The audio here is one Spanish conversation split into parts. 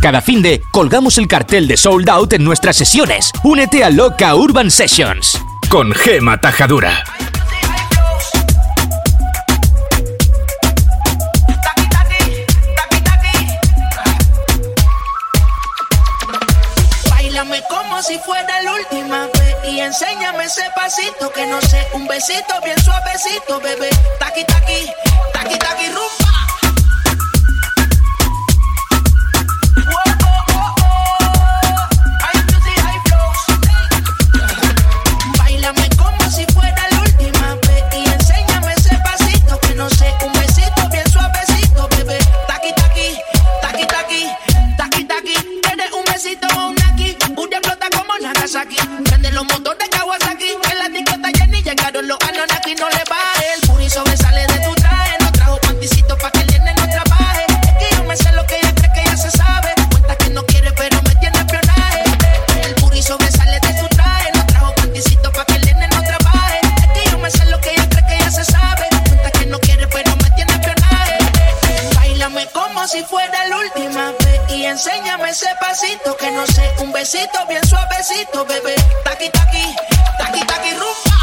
Cada fin de colgamos el cartel de Sold Out en nuestras sesiones. Únete a Loca Urban Sessions con Gema Tajadura. Bailame como si fuera la última vez y enséñame ese pasito que no sé, un besito bien suavecito, bebé. Taqui taqui, taqui taqui rumba. Besito bien suavecito, bebé. Taqui taqui, taqui taqui rumba.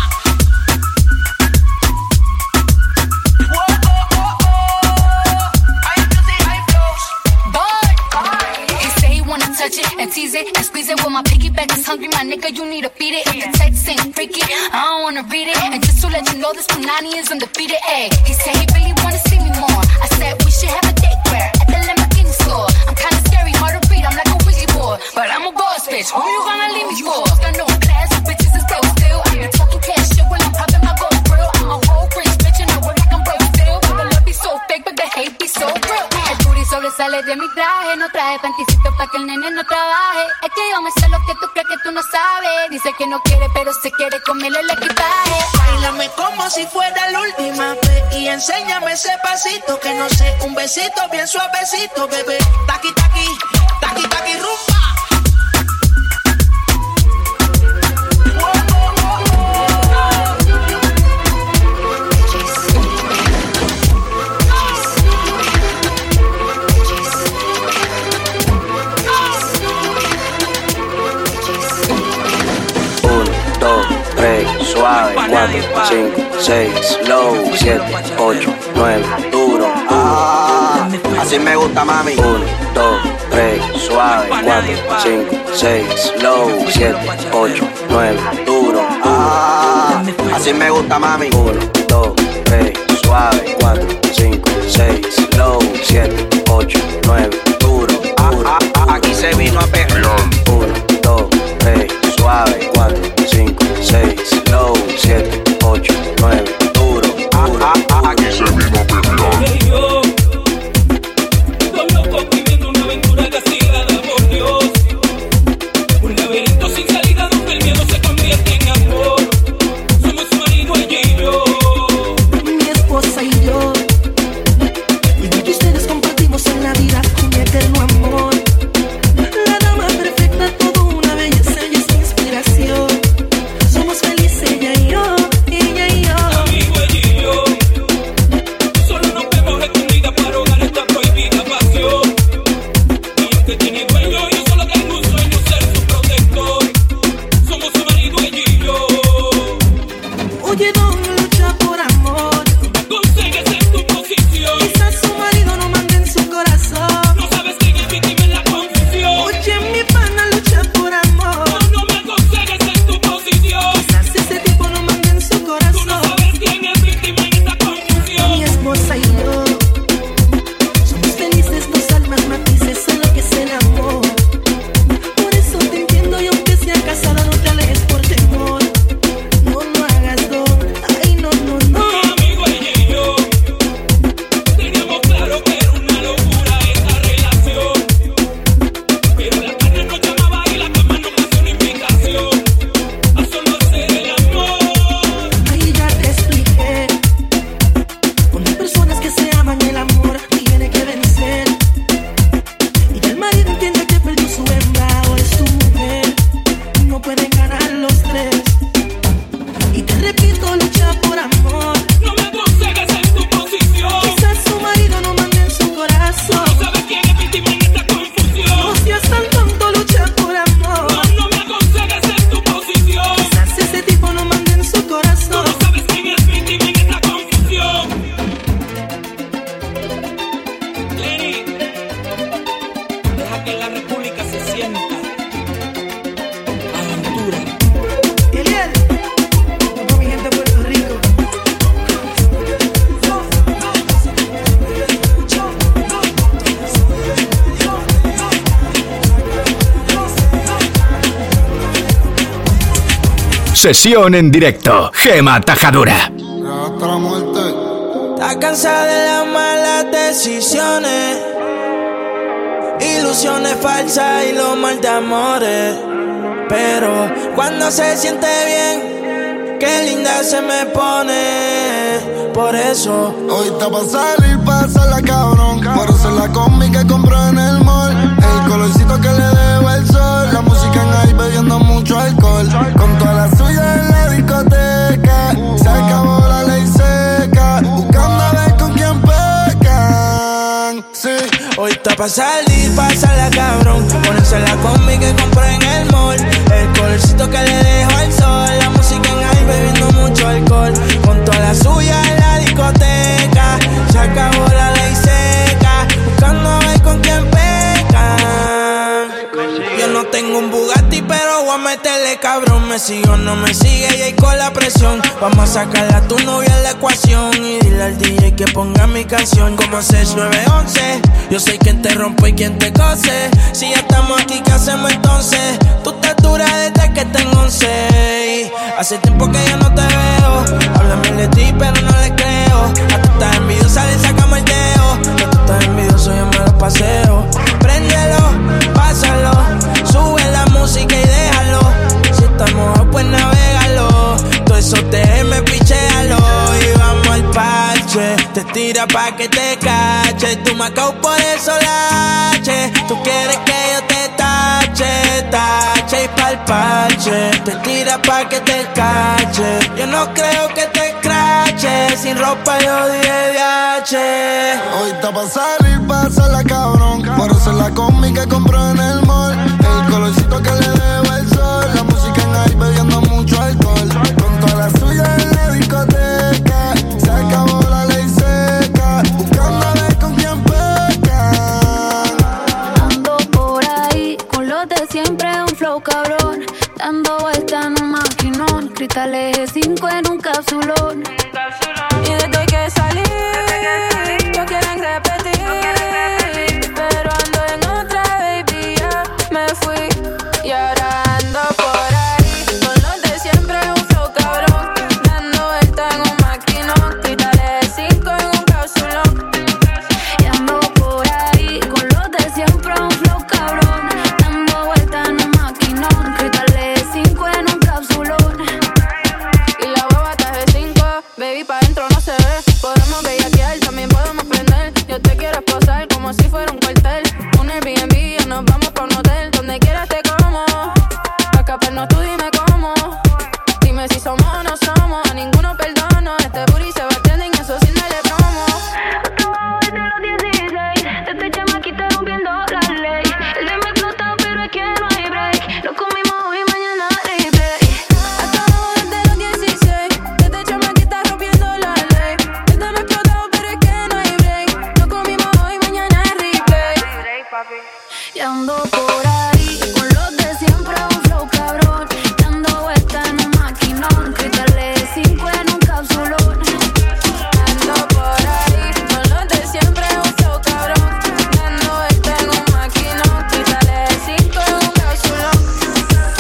He say he wanna touch it and tease it and squeeze it. Well, my piggyback is hungry, my nigga. You need to feed it. If the text ain't freaky, I don't wanna read it. And just to let you know, this Punani is undefeated. Ayy, he said he really wanna see me more. I said we should have a date where bitch. Who you gonna leave me for? Got no class, bitches is broke still. I be talking cash shit when I'm popping my gold grill. I'm a whole rich bitch and I work like I'm broke still. The love be so fake, but the hate be so real. El booty sobresale de mi traje, no traje panticito pa' que el nene no trabaje. Es que yo me sé lo que tú crees que tú no sabes. Dice que no quiere, pero se quiere comerle el equipaje. Bailame como si fuera la última vez y enséñame ese pasito que no sé, un besito bien suavecito, bebé. Taqui taqui, taqui taqui rumba. Suave, 4, 5, 6, low, 7, 8, 9, duro. Ah, así me gusta, mami. 1, 2, 3, suave, 4, 5, 6, low, 7, 8, 9, duro. Ah, así me gusta, mami. 1, 2, 3, suave, 4, 5, 6, low, 7, 8, 9, Sesión en directo. Gema Tajadura. Hasta la muerte. Está cansada de las malas decisiones, ilusiones falsas y los mal de amores. Pero cuando se siente bien, qué linda se me pone. Por eso Hoy está pa' salir, la cabrón. Por hacer la combi que compró en el mall. El colorcito que le debo pa' salir, la cabrón. Ponerse la combi que compré en el mall. El colorcito que le dejo Me sigo no me sigue y ahí con la presión. Vamos a sacarla a tu novia en la ecuación. Y dile al DJ que ponga mi canción. Como 6911. Yo sé quién te rompe y quién te cose. Si ya estamos aquí, ¿qué hacemos entonces? Tú estás dura desde que tengo 11. Hace tiempo que ya no te veo. Háblame de ti, pero no le creo. A tú estás envidiosa, le sacamos el dedo. A tú estás envidioso, yo me lo paseo. Préndelo, pásalo. Sube la música y déjalo. Si estamos pues navegalo. Todo eso te me pichealo. Y vamos al parche. Te tira pa' que te cache. Tú me acabo por eso lache. Tú quieres que yo te tache, tache y pa'l parche. Te tira pa' que te cache. Yo no creo que te crache. Sin ropa yo dije viaje. Hoy está pa' salir, la cabrón. Por hacer la combi que compró en el mall. El colorcito que le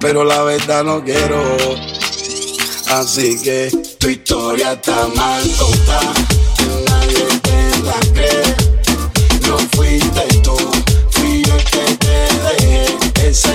pero la verdad no quiero. Así que tu historia está mal contada, nadie te la cree. No fuiste tú, fui yo el que te dejé. Esa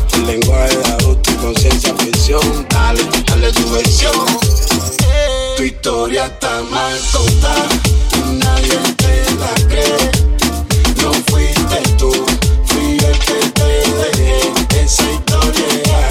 El lenguaje de adulto y conciencia ficción. Dale, dale tu versión. Tu historia está mal contada. y Nadie te la cree. No fuiste tú, fui el que te dejé. Esa historia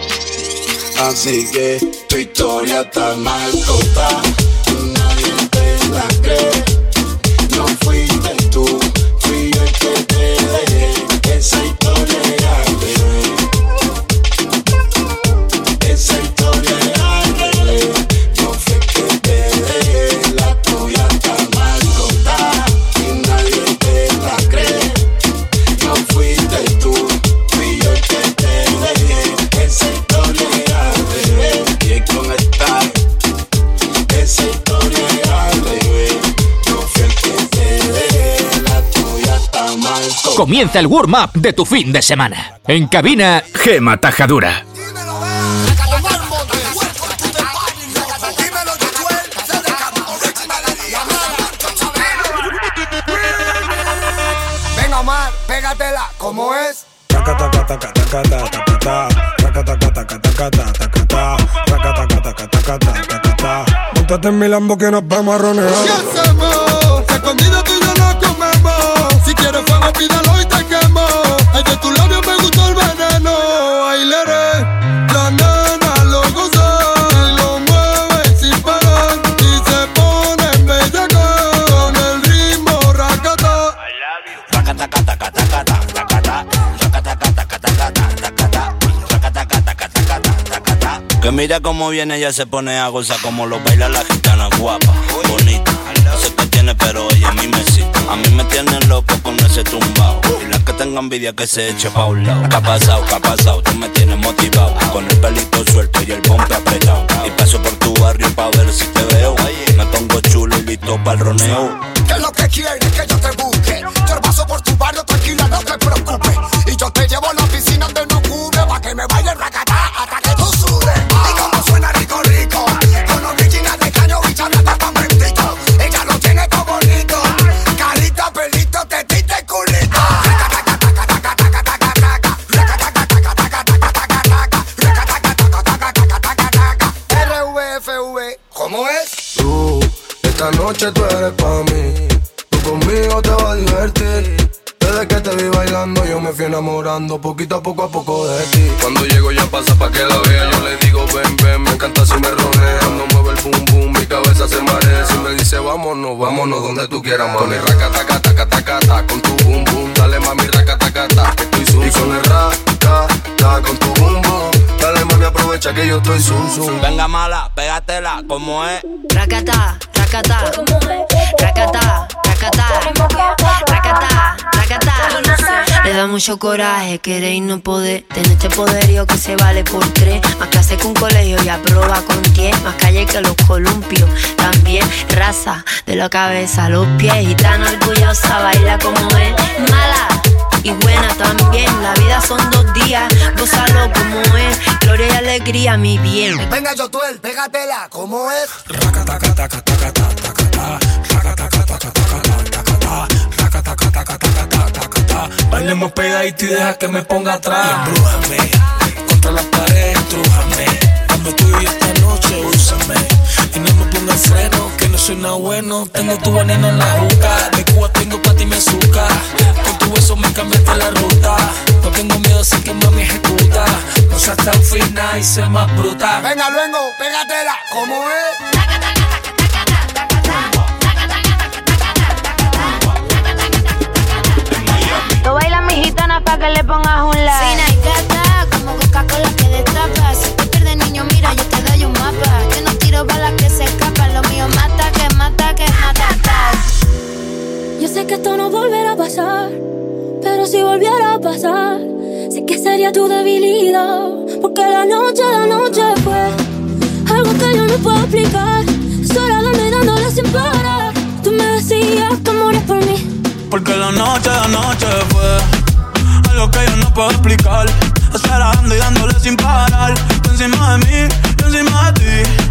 Así que tu historia está mal contada. Nadie te la cree. No fuiste tú, fui el que te dejé. Comienza el warm-up de tu fin de semana. En cabina, Gema Tajadura. Venga, Omar, pégatela, ¿cómo es? Montate en mi Lambo que nos vamos a ronear. ¿Qué hacemos? Escondido Pídelo y te quemo. Ay, de tu labio me gustó el veneno. Ay, la nena lo goza. Y lo mueve sin parar. Y se pone con el ritmo racata. Que mira cómo viene, ella se pone a gozar como lo baila la gitana guapa, bonita. Tiene, pero ella a mí me excita. A mí me tienen loco con ese tumbao. Y la que tenga envidia que se eche pa' un lado. ¿Qué ha pasado? ¿Qué ha pasado? Tú me tienes motivado. Con el pelito suelto y el pompe apretado. Y paso por tu barrio pa' ver si te veo. Me pongo chulo y listo para el roneo. ¿Qué es lo que quieres que yo te busque? Yo paso por tu barrio, tranquila, no te preocupes. Y yo te llevo la noche tú eres pa' mí. Tú conmigo te vas a divertir. Desde que te vi bailando, yo me fui enamorando poquito a poco a poco de ti. Cuando llego ya pasa pa' que la vea. Yo le digo, ven, ven, me encanta si me ronea. Cuando mueve el pum pum, mi cabeza se marea. Si me dice vámonos, vámonos donde tú quieras, mami. Con el raca, taca, taca, taca, ta, con tu bum bum. Dale mami, raca, taca, ta, que estoy zoom, Y con el raca, ta, con tu bum bum. Dale mami, aprovecha que yo estoy zoom, zoom. Venga mala, pégatela, como es. Racata, racata, racata, racata, racata, racata. Le da mucho coraje querer y no poder tener este poderío que se vale por tres. Más clase que un colegio y aprueba con diez. Más calle que los columpios. También raza de la cabeza a los pies. Y tan orgullosa baila como es. Mala, y buena también. La vida son dos días, gózalo como es. Gloria y alegría, mi bien. Venga, Jotuel, pégatela, ¿cómo es? Bailemos pegadito y deja que me ponga atrás. Embrújame, contra la pared, estrújame. Dame tú y esta noche, úsame. No me ponga freno, que no soy nada bueno. Tengo tu veneno en la boca. De Cuba tengo pa' ti me azúcar. Con tu beso me cambiaste la ruta. No tengo miedo, así que mami ejecuta. No seas tan fina y sé más bruta. Venga, luego, pégatela, ¿cómo es? Tú bailas mi gitana pa' que le pongas un like. Fina y gata, como Coca-Cola que destapa. Si te pierdes, niño, mira, yo te doy un mapa. Tiro balas que se escapan. Lo mío mata, que mata, que mata. Yo sé que esto no volverá a pasar, pero si volviera a pasar, sé que sería tu debilidad. Porque la noche, la noche fue algo que yo no puedo explicar. Sola dando y dándole sin parar. Tú me decías que morías por mí. Porque la noche, la noche fue algo que yo no puedo explicar. Acelerando y dándole sin parar. Tú encima de mí, yo encima de ti.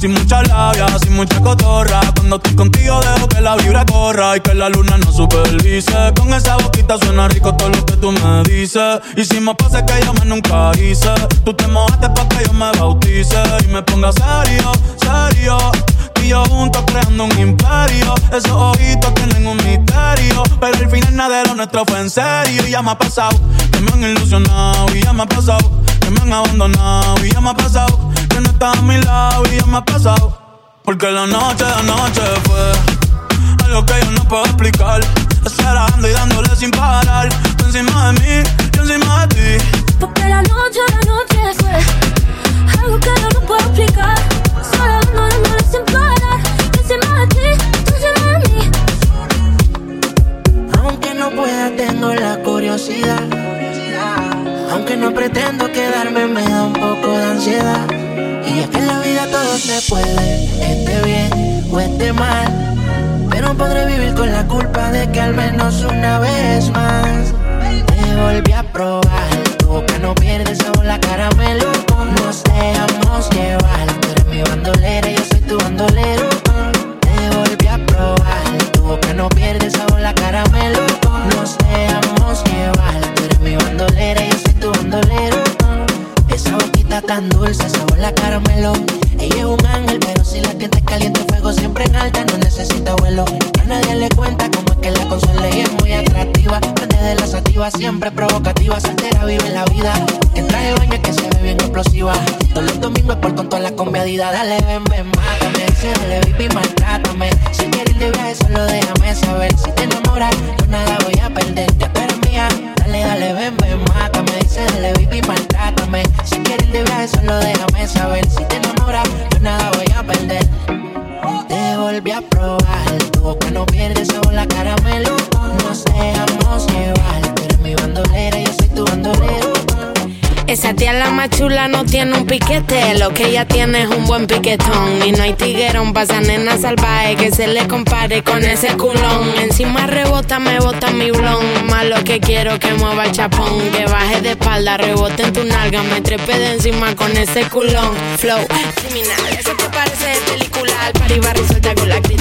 Sin mucha labia, sin mucha cotorra. Cuando estoy contigo dejo que la vibra corra y que la luna no supervise. Con esa boquita suena rico todo lo que tú me dices. Hicimos pases que yo más nunca hice. Tú te mojaste pa' que yo me bautice y me ponga serio, serio. Y yo juntos creando un imperio. Esos ojitos tienen un misterio. Pero al final nada de lo nuestro fue en serio. Y ya me ha pasado que me han ilusionado. Y ya me ha pasado que me han abandonado. Y ya me ha pasado que no estás a mi lado. Y ya me ha pasado. Porque la noche, la noche fue algo que yo no puedo explicar. Acelerando y dándole sin parar. Tú encima de mí, yo encima de ti. Porque la noche, la noche fue algo que yo no puedo explicar. Sola dando, dándole sin parar. Tú encima de ti, tú encima de mí. Aunque no pueda, tengo la curiosidad. Aunque no pretendo quedarme, me da un poco de ansiedad. Y es que en la vida todo se puede, esté bien o esté mal. Pero podré vivir con la culpa de que al menos una vez más te volví a probar. Tu boca no pierde sabor, la caramelo. Nos dejamos llevar. Tú eres mi bandolera, yo soy tu bandolero. Lo que ella tiene es un buen piquetón. Y no hay tiguerón pa' esa nena salvaje que se le compare con ese culón. Encima rebota, me bota mi blon. Más lo que quiero que mueva el chapón. Que baje de espalda, rebote en tu nalga, me trepe de encima con ese culón. Flow criminal, eso te parece de película. Al resuelta con la crítica.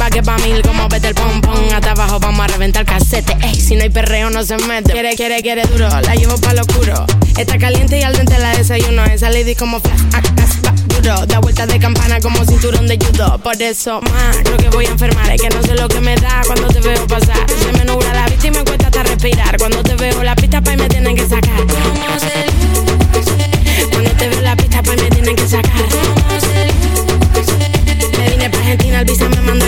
Arriba que pa' mil como vete el pom pom. Hasta abajo vamos a reventar casete. Ey, si no hay perreo no se mete. Quiere, quiere, quiere duro, la llevo pa' lo oscuro. Está caliente y al dente la desayuno. Esa lady como flash, ah, ah, va duro. Da vueltas de campana como cinturón de judo. Por eso, más, creo que voy a enfermar. Es que no sé lo que me da cuando te veo pasar. Se me nubla la vista y me cuesta hasta respirar. Cuando te veo la pista, pa' y me tienen que sacar. Cuando te veo la pista, pues me tienen que sacar. Me vine pa' Argentina, el visa me mandó.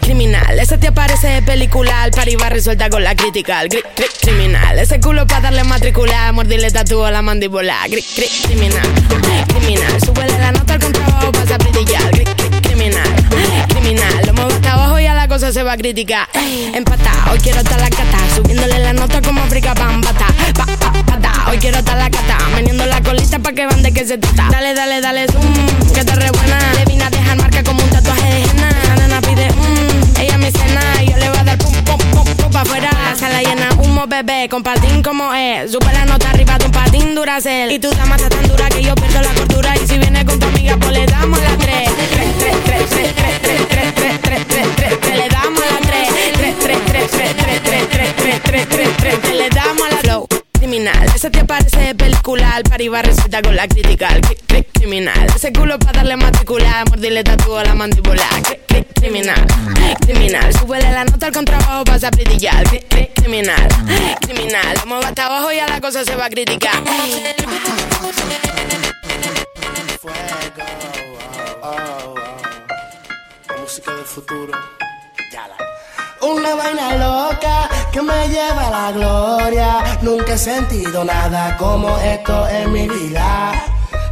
Criminal, esa te aparece de película, resuelta con la crítica. criminal, ese culo para darle matricular, mordirle tatúo a la mandíbula. criminal, criminal, súbele la nota al contrabajo, pasa brillar. criminal, criminal, lo muevo hasta abajo y a la cosa se va a criticar. Empata, hoy quiero estar la cata, subiéndole la nota como África Bambata. Pa, pa, hoy quiero estar la cata, meneando la colita pa' que van de que se trata. Dale, dale, dale, zoom, que te re buena. Le vine a dejar marca como un tatuaje de henna. Pide, mmm, ella me cena y yo le voy a dar pum, pum, pum, pum pa' afuera. La sala llena, humo, bebé, con patín como es. Sube la nota arriba de un patín duracel. Y tú dama tan dura que yo pierdo la cordura. Y si viene con tu amiga, pues le damos la tres. Tres, tres, tres, tres, tres, tres, va resulta con la crítica. criminal. Ese culo para darle matricular, mordirle tatúo a la mandíbula. criminal, criminal. Súbele la nota al contrabajo, pasa a brillar. criminal, criminal. Vamos hasta abajo y a la cosa se va a criticar. Fuego, oh, oh, oh. música del futuro. Ya la una vaina loca que me lleva a la gloria. Nunca he sentido nada como esto en mi vida.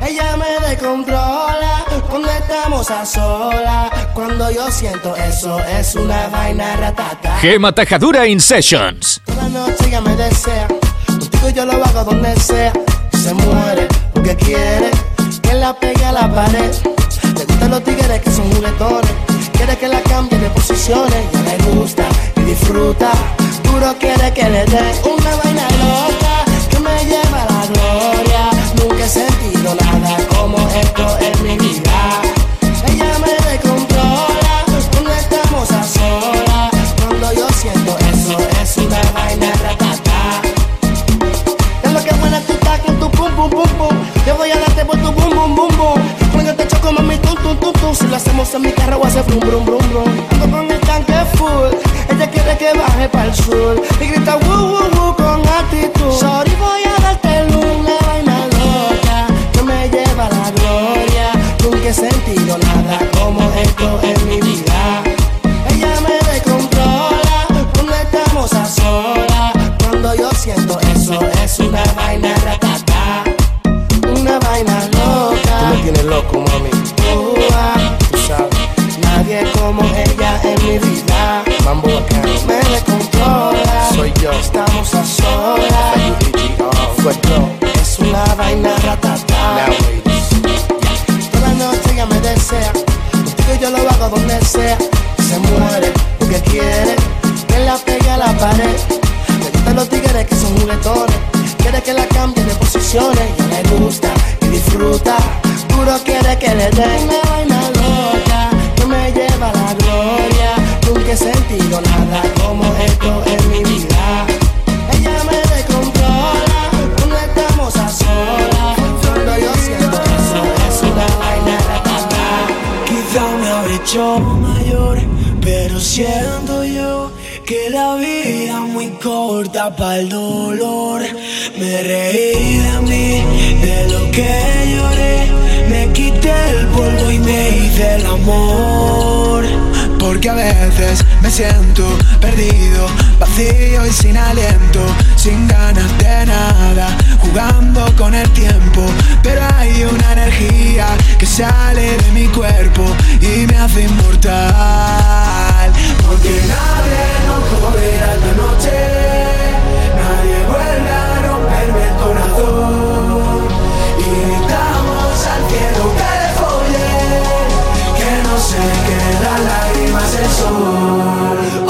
Ella me descontrola cuando estamos a solas. Cuando yo siento eso, es una vaina ratata. Gema Tajadura in Sessions. Toda noche ella me desea. Contigo yo lo hago donde sea. Se muere porque quiere que la pegue a la pared. Le gustan los tigres que son juguetones quiere que la cambie de posiciones, ya le gusta y disfruta. Duro quiere que le dé una vaina loca que me lleva a la gloria. Nunca he sentido nada como esto en mi vida. Mami tum. Si lo hacemos en mi carro hace brum brum brum brum. Ando con el tanque full. Ella quiere que baje para el sur. Y grita woo woo woo con actitud. Sorry voy a darte una vaina loca que me lleva a la gloria. Nunca he sentido nada como esto en mi vida. Ella me descontrola cuando estamos a solas. Cuando yo siento eso es una vaina ratata. Una vaina loca. Tú me tienes loco, mami. Mambo acá. Me descontrola. Soy yo. Estamos a solas. Es una vaina ratata. Toda la noche ella me desea. Contigo yo lo hago donde sea. Se muere porque quiere que la pegue a la pared. Le gustan los tigres que son juguetones. Quiere que la cambie de posiciones. Y le gusta y disfruta. Duro quiere que le dé una vaina Sentido nada como esto en mi vida. Ella me descontrola cuando estamos a solas. Cuando yo siento eso es una vaina ratata. Quizá me habré hecho mayor, pero siento yo que la vida muy corta para el dolor. Me reí de mí, de lo que lloré. Me quité el polvo y me hice el amor. Porque a veces me siento perdido, vacío y sin aliento, sin ganas de nada, jugando con el tiempo. Pero hay una energía que sale de mi cuerpo y me hace inmortal. Porque nadie nos joderá esta noche, nadie vuelve a romperme el corazón. Y gritamos al cielo que le que no quedan soul.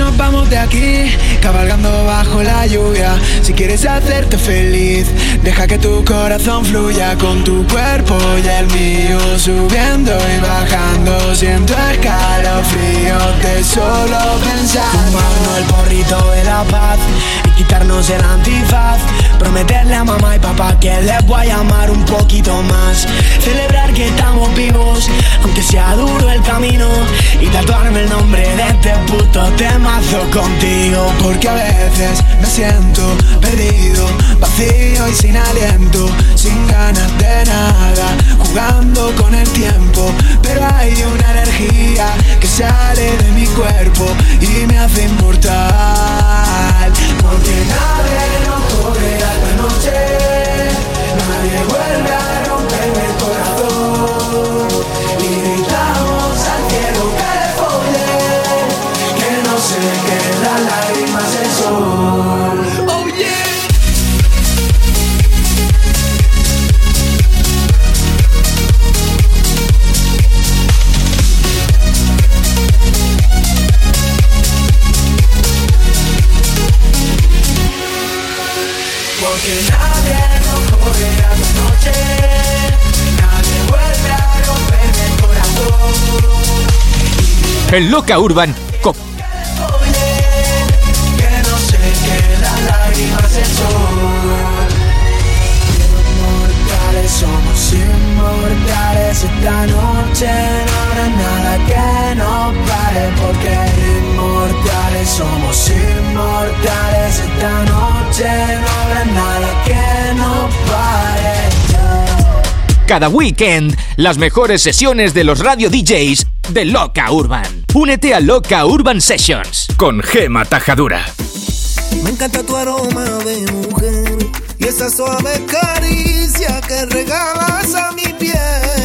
Nos vamos de aquí, cabalgando bajo la lluvia, si quieres hacerte feliz, deja que tu corazón fluya con tu cuerpo y el mío, subiendo y bajando, siento escalofríos de solo pensar. Fumarnos el porrito de la paz quitarnos el antifaz. Prometerle a mamá y papá que les voy a amar un poquito más. Celebrar que estamos vivos, aunque sea duro el camino. Y tatuarme el nombre de este puto temazo contigo. Porque a veces me siento perdido, vacío y sin aliento, sin ganas de nada, jugando con el tiempo. Pero hay una energía que sale de mi cuerpo y me hace inmortal. En Loca Urban, co- Que no se quedan lágrimas el sol Inmortales somos inmortales Esta noche no habrá nada que nos pare Porque inmortales somos inmortales Esta noche no habrá nada que nos pare cada weekend, las mejores sesiones de los radio DJs de Loca Urban. Únete a Loca Urban Sessions con Gema Tajadura. Me encanta tu aroma de mujer y esa suave caricia que regalas a mi piel.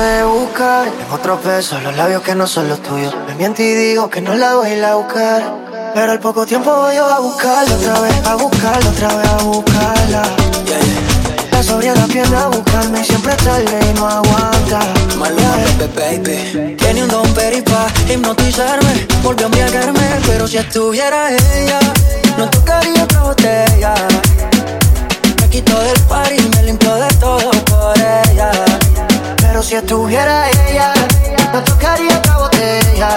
De buscar en otros besos los labios que no son los tuyos. Me miento y digo que no la voy a ir a buscar. Pero al poco tiempo voy a buscarla otra vez, a buscarla otra vez, a buscarla. La sobriedad viene a buscarme y siempre tarde y no aguanta. Maluma, baby, baby. Tiene un don peripa hipnotizarme, volvió a embriagarme, pero si estuviera ella, no tocaría otra botella. Me quito del party, me limpio de todo por ella. Pero si estuviera ella, no tocaría otra botella.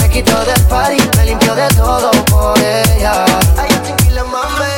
Me quito del party, me limpio de todo por ella.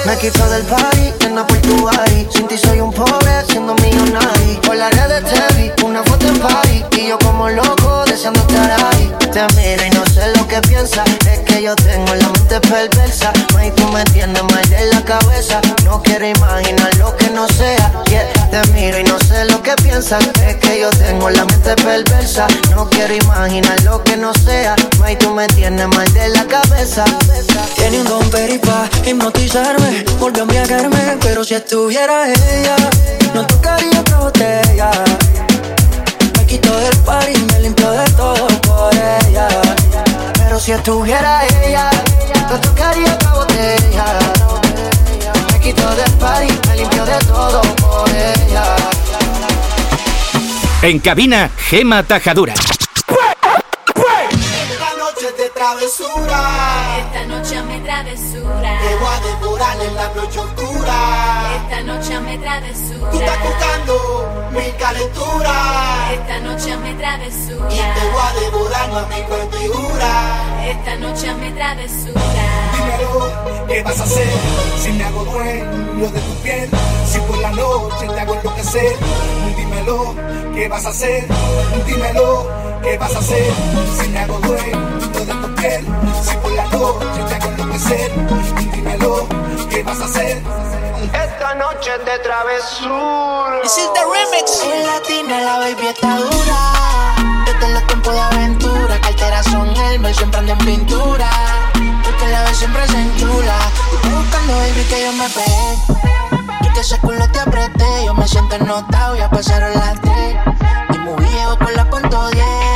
Me quito del party, llena por tu body. Sin ti soy un pobre, siendo millonario. Por la red te vi, una foto en party. Y yo como loco, deseando estar ahí. Te miro y no sé lo que piensas. Es que yo tengo la mente perversa. May, tú me tienes mal de la cabeza. No quiero imaginar lo que no sea. Yeah, te miro y no sé lo que piensas. Es que yo tengo la mente perversa. No quiero imaginar lo que no sea. May, tú me tienes mal de la cabeza. Tiene un don peripa hipnotizarme, volvió a embriagarme, pero si estuviera ella, no tocaría otra botella. Me quito del party, me limpio de todo por ella. Pero si estuviera ella, no tocaría otra botella. Me quito del party, me limpio de todo por ella. En cabina, Gema Tajadura. Esta noche te travesura. Esta noche me travesura. Te voy a devorar en la noche oscura. Esta noche me travesura. Tú estás buscando mi calentura. Esta noche me travesura. Y te voy a devorar, mami, con figura. Esta noche me travesura. Dímelo, ¿qué vas a hacer si me hago dueño de tu piel? Si por la noche te hago enloquecer. Dímelo, ¿qué vas a hacer? Dímelo, ¿qué vas a hacer si me hago dueño de tu piel? Si por la noche te hago enloquecer. Dímelo, ¿qué vas a hacer? Esta noche de travesura. This is the remix. En latina la baby está dura. Desde los tiempos de aventura. Carteras son Hermes, siempre ando en pintura. Porque la vez siempre se enchula. Estás buscando baby que yo me pegue. Y que ese culo te apreté. Yo me siento ennotado, ya pasaron las tres. Y muy viejo con la punto 10.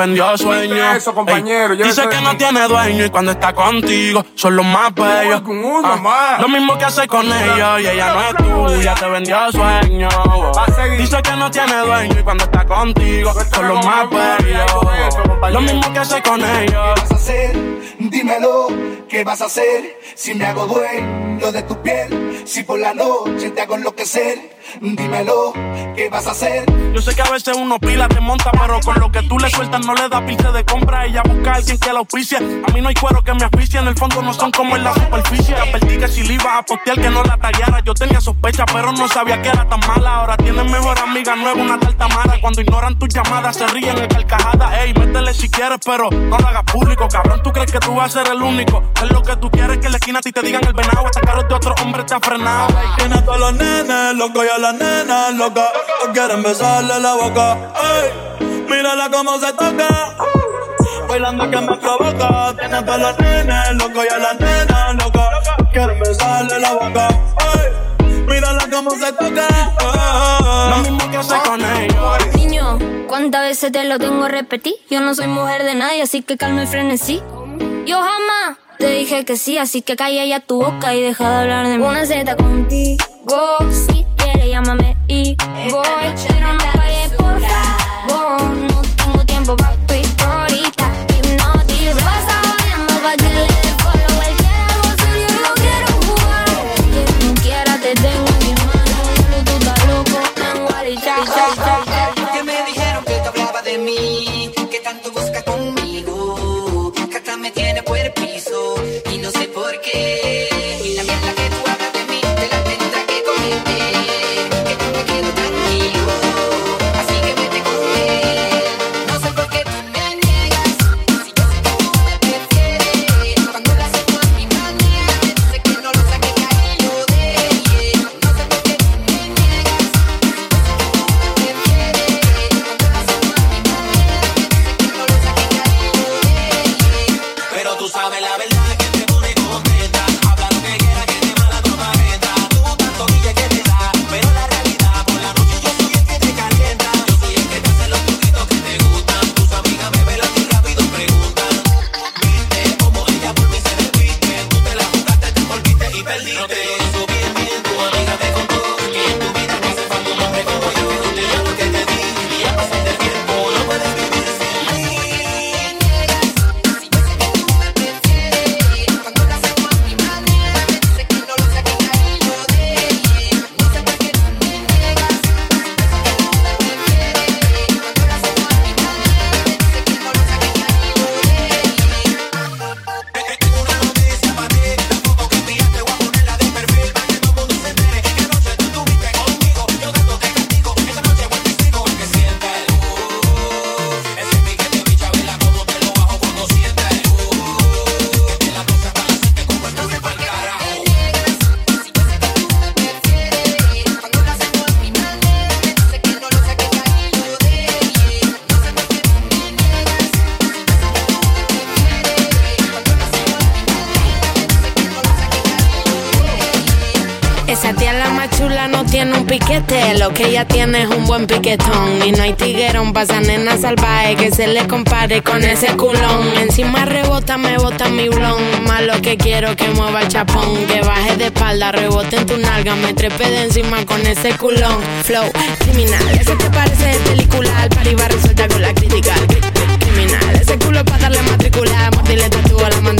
Vendió sueño. Eso, compañero, Ey, yo dice que no tiene dueño y cuando está contigo son los más bellos. Ah, lo mismo que hace con ellos y ella no es tuya, te vendió sueño. Dice que no tiene dueño y cuando está contigo son los más bellos. Lo mismo que hace con ellos. vas a hacer? Dímelo, ¿qué vas a hacer? Si me hago dueño de tu piel, si por la noche te hago enloquecer, dímelo, ¿qué vas a hacer? Yo sé que a veces uno pila te monta, pero con lo que tú le sueltas no le da piste de compra. Ella busca a alguien que la auspicie. A mí no hay cuero que me asfixie, en el fondo no son como en la superficie. Advertí que si le ibas a postear que no la tallara. Yo tenía sospecha, pero no sabía que era tan mala. Ahora tienes mejor amiga nueva, una tal Tamara. Cuando ignoran tus llamadas, se ríen en carcajadas. Ey, métele si quieres, pero no lo hagas público. Cabrón, tú crees que tú vas a ser el único. Es lo que tú quieres que en la esquina a ti te digan el venado. Hasta de otro hombre te ha frenado. Tiene a todos los nenes, loco y a las nenas, loca. Quieren besarle la boca. Ey, mírala cómo se toca. Bailando que me provoca. Tiene a todos los nenes, loco y a las nenas, loca. Quieren besarle la boca. Ey, mírala cómo se toca. Lo mismo que hace con ellos. Niño, ¿cuántas veces te lo tengo a repetir? Yo no soy mujer de nadie, así que calma y frenesí. Yo jamás te dije que sí, así que calla ya tu boca y deja de hablar de mí. Una Z contigo, si quieres llámame y voy. Pero no tiene un piquete, lo que ella tiene es un buen piquetón. Y no hay tiguerón, pasa nena salvaje que se le compare con ese culón. Encima rebota, me bota mi blon. Más lo que quiero que mueva el chapón. Que baje de espalda, rebote en tu nalga, me trepe de encima con ese culón. Flow criminal, ese te parece de película. Al pari va resuelta con la crítica. Criminal, ese culo para darle matricular. Mordirle tatu a la mandíbula.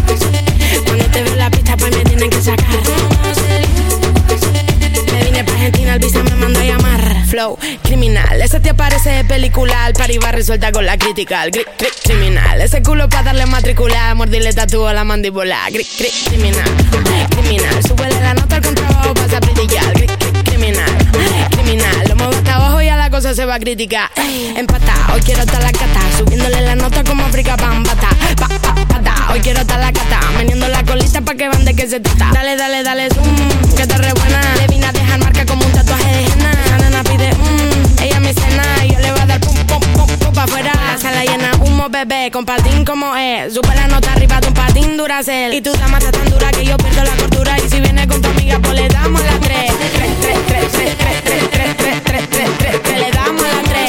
que sacar. Me vine pa' Argentina, el visa me mandó a llamar. Flow, criminal. Ese te aparece de película, al pari va resuelta con la crítica. Gri, gri, criminal. Ese culo pa' darle matricular, mordirle tatúo a la mandíbula. Gri, gri, criminal. Criminal. Súbele la nota al contrabajo, pasa a brillar. Gri, gri, criminal. Criminal. Lo muevo hasta abajo y a la cosa se va a criticar. Empata, hoy quiero estar la cata. Subiéndole la nota como África Bambata. Pa, pa. Hoy quiero estar la cata. Meneando la colita pa' que van de que se trata. Dale, dale, dale, zoom. Que te re buena. Le vine a dejar marca como un tatuaje de henna. La nena pide, mmm. Ella me cena yo le voy a dar pum, pum, pum, pum pa' afuera. La sala llena humo, bebé. Con patín como es. Sube la nota arriba de un patín duracel. Y tu dama está tan dura que yo pierdo la cordura. Y si viene con tu amiga, pues le damos la. Tres, tres, tres, tres, tres, tres, tres, tres, tres, tres. Le damos la tres.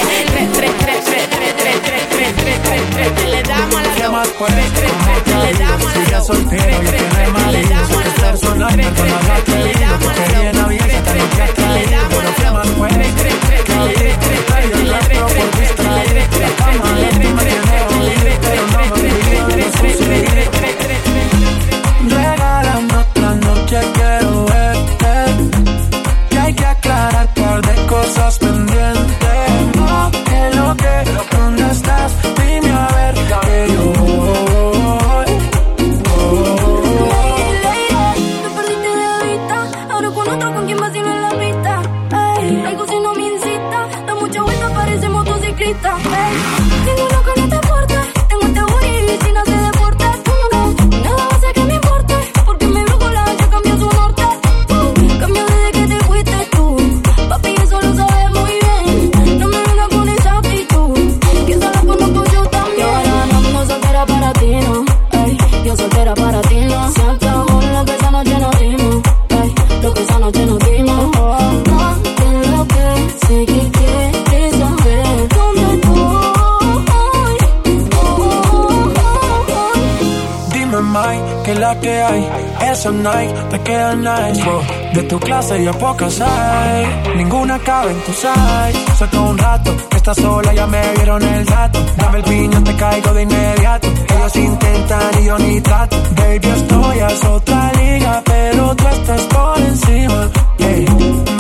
Esa night te queda nice. wow. De tu clase yo pocas hay. Ninguna cabe en tu size. Suelta un rato, que estás sola, ya me dieron el dato. Dame el piño, te caigo de inmediato. Ellos intentan y yo ni trato. Baby, estoy a otra liga, pero tú estás por encima. Hey,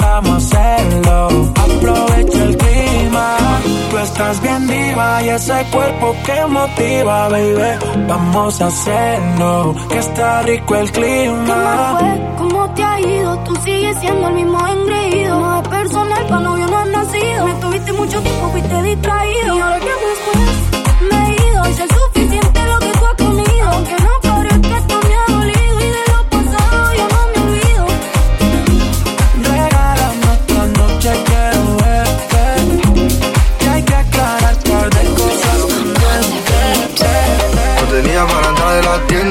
vamos a hacerlo. Aprovecha el clima. Estás bien viva y ese cuerpo que motiva, baby. Vamos a hacerlo, que está rico el clima. fue? ¿Cómo te ha ido? Tú sigues siendo el mismo engreído. No es personal, pa' novio no has nacido. Me tuviste mucho tiempo, fuiste distraído. Y ahora que después me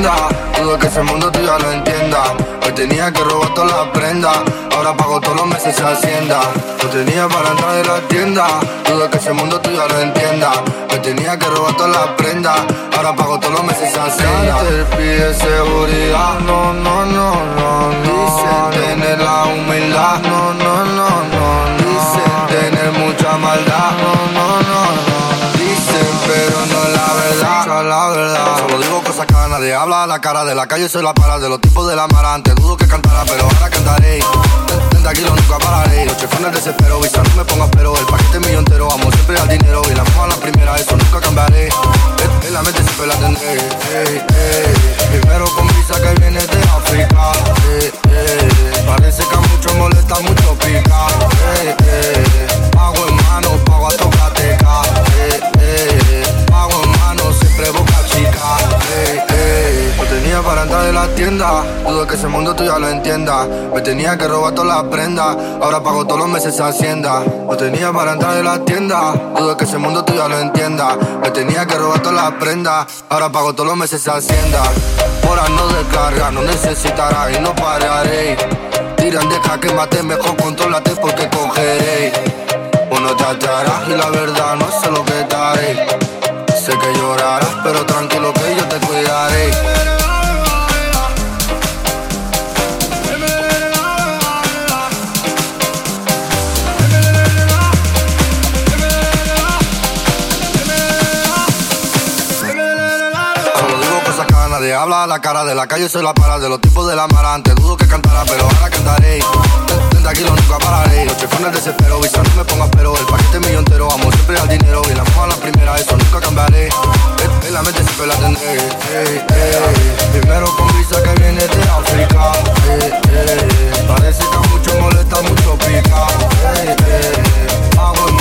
tienda, dudo que ese mundo tú ya lo entienda. Hoy tenía que robar todas las prendas, ahora pago todos los meses se hacienda. No tenía para entrar de la tienda, dudo que ese mundo tú ya lo entienda. Hoy tenía que robar todas las prendas, ahora pago todos los meses se hacienda. Te pide seguridad, no, no, no, no, no. Dicen tener la humildad, no, no. Nadie habla a la cara de la calle, soy la para de los tipos de la mara. Antes dudo que cantara, pero ahora cantaré. Tendrá tranquilo, nunca pararé. Los chefones desespero, visa, no me pongas pero. El paquete mío entero, vamos siempre al dinero. Y la a la primera, eso nunca cambiaré. En la mente siempre la tendré. Primero con visa que viene de África. Parece que a muchos molesta, mucho pica. La tienda. Dudo que ese mundo tú ya lo entienda. Me tenía que robar todas las prendas. Ahora pago todos los meses hacienda. Lo tenía para entrar en la tienda. Dudo que ese mundo tú ya lo entienda. Me tenía que robar todas las prendas. Ahora pago todos los meses hacienda. Ahora no descarga, no necesitará y no pararé. Tiran, deja que mate, mejor controlate porque cogeré. Uno te y la verdad no sé lo que daré. Sé que llorarás, pero tranquilo que yo te cuidaré. Habla a la cara de la calle, soy la para de los tipos de la marante. Dudo que cantara, pero ahora cantaré. Desde aquí lo nunca pararé. Los chefones desespero, visa no me pongas pero. El paquete mío entero, vamos siempre al dinero. Y la a la primera, eso nunca cambiaré. En la mente siempre la tendré. Primero con visa que viene de África. Parece que mucho molesta, mucho pica. Pago en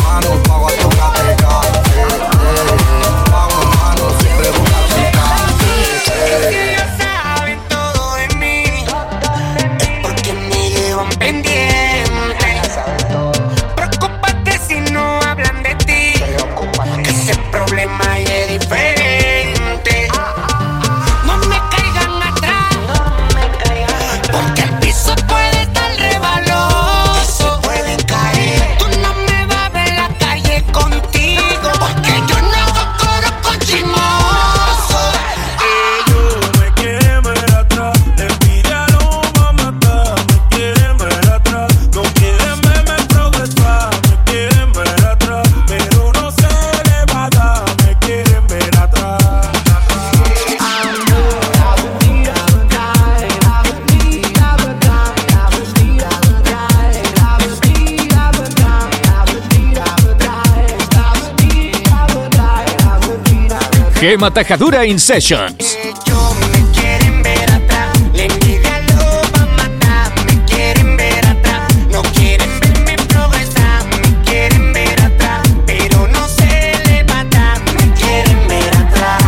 quieren ver atrás.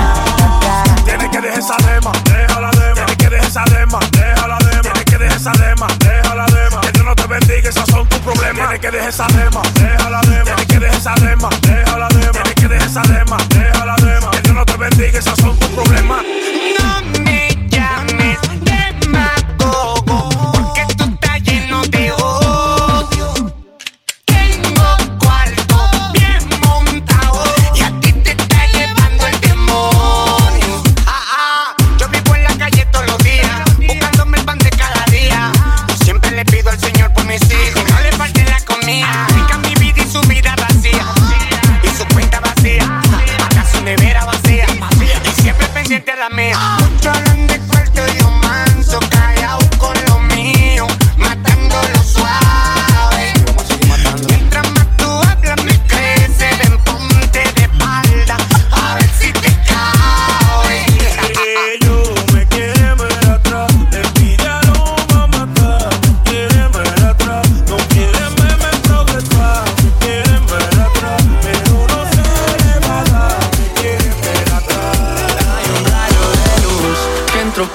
Tienes que dejar esa dema, dejar esa dema, que dejar esa dema, déjala dema. Que Dios no te bendiga, esos son tus problemas. Tienes que dejar esa dema, que dejar esa dema, déjala Bendiga, esos son tus problemas.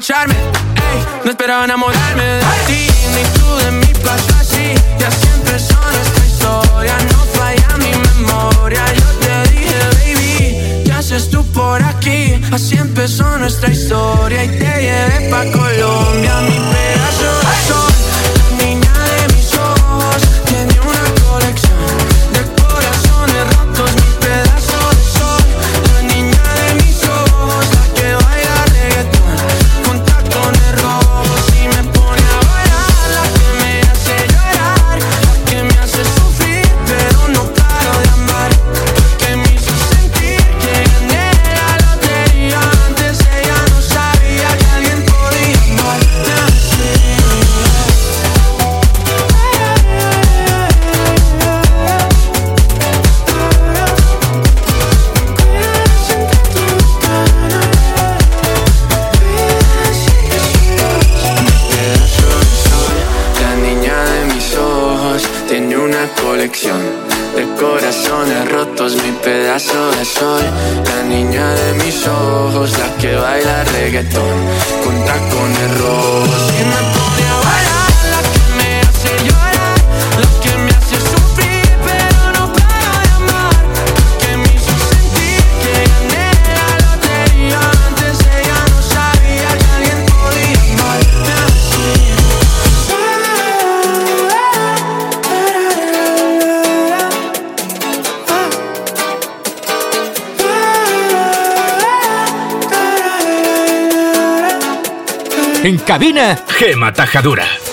apapacharme. Ey, no esperaba enamorarme de ti, ni tú de mí pasó así. Ya siempre son nuestra historia, no falla mi memoria. Yo te dije, baby, ¿qué haces tú por aquí? Así empezó nuestra historia y te llevé pa' Colombia, mi pedazo Atajadura.